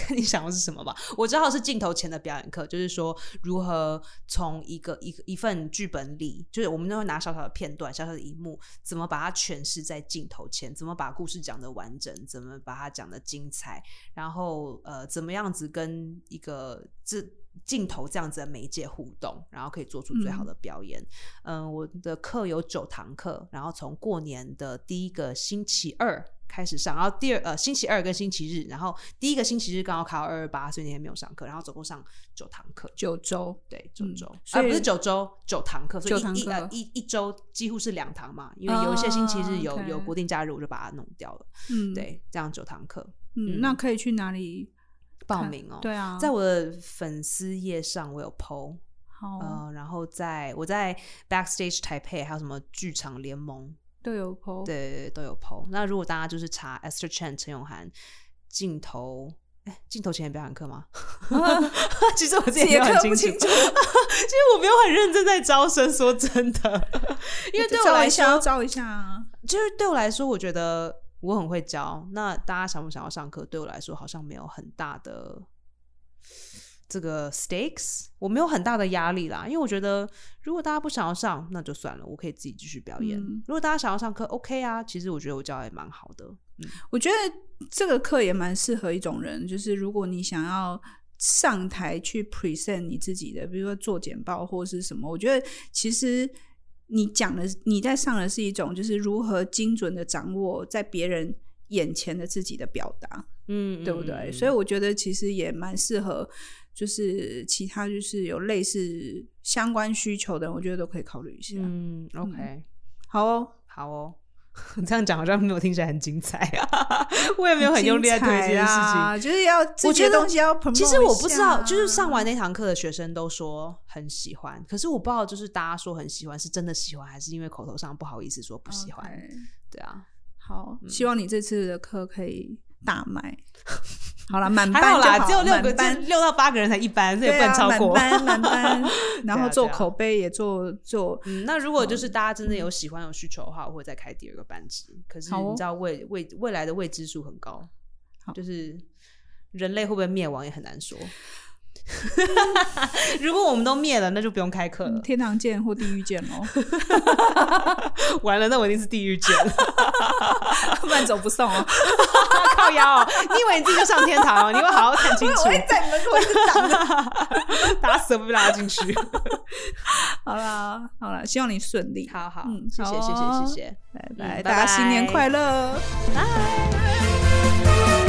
看你想要是什么吧，我知道是镜头前的表演课，就是说如何从一个一一份剧本里，就是我们都会拿小小的片段、小小的一幕，怎么把它诠释在镜头前，怎么把故事讲的完整，怎么把它讲的精彩，然后呃，怎么样子跟一个这镜头这样子的媒介互动，然后可以做出最好的表演。嗯，我的课有九堂课，然后从过年的第一个星期二。开始上，然后第二呃星期二跟星期日，然后第一个星期日刚好考二二八，所以那天没有上课，然后总共上九堂课，九周，对，九周，啊不是九周，九堂课，所以一呃一一周几乎是两堂嘛，因为有一些星期日有有国定假日，我就把它弄掉了，嗯，对，这样九堂课，嗯，那可以去哪里报名哦？对啊，在我的粉丝页上我有 PO，好，呃，然后在我在 Backstage 台配还有什么剧场联盟。都有 PO，对，都有 PO。那如果大家就是查 Esther Chen 陈永涵镜头，哎，镜头前的表演课吗？其实我自己也很清楚。其实我没有很认真在招生，说真的，因为对我来说，招一下啊。就是对我来说，我觉得我很会教。那大家想不想要上课？对我来说，好像没有很大的。这个 stakes 我没有很大的压力啦，因为我觉得如果大家不想要上，那就算了，我可以自己继续表演。如果大家想要上课，OK 啊，其实我觉得我教也蛮好的。嗯，我觉得这个课也蛮适合一种人，就是如果你想要上台去 present 你自己的，比如说做简报或是什么，我觉得其实你讲的你在上的是一种，就是如何精准的掌握在别人眼前的自己的表达，嗯，对不对？所以我觉得其实也蛮适合。就是其他就是有类似相关需求的，我觉得都可以考虑一下。嗯，OK，好哦，好哦。这样讲好像没有听起来很精彩啊！我也没有很用力在推这件事情，就是要我觉得东西要。其实我不知道，就是上完那堂课的学生都说很喜欢，可是我不知道，就是大家说很喜欢是真的喜欢，还是因为口头上不好意思说不喜欢？对啊，好，希望你这次的课可以大卖。好了，满班啦，只有六个班，六到八个人才一班，这也不能超过。满班，满班，然后做口碑也做做。嗯，那如果就是大家真的有喜欢、有需求的话，我会再开第二个班级。可是你知道未未未来的未知数很高，就是人类会不会灭亡也很难说。如果我们都灭了，那就不用开课了。天堂见或地狱见喽。完了，那我一定是地狱见。慢走不送哦。靠腰，你以为你自己就上天堂哦？你会好好看清楚。我在门口一直挡着，打死都不拉进去。好了好了，希望你顺利。好好，谢谢谢谢谢谢，拜拜，大家新年快乐，拜。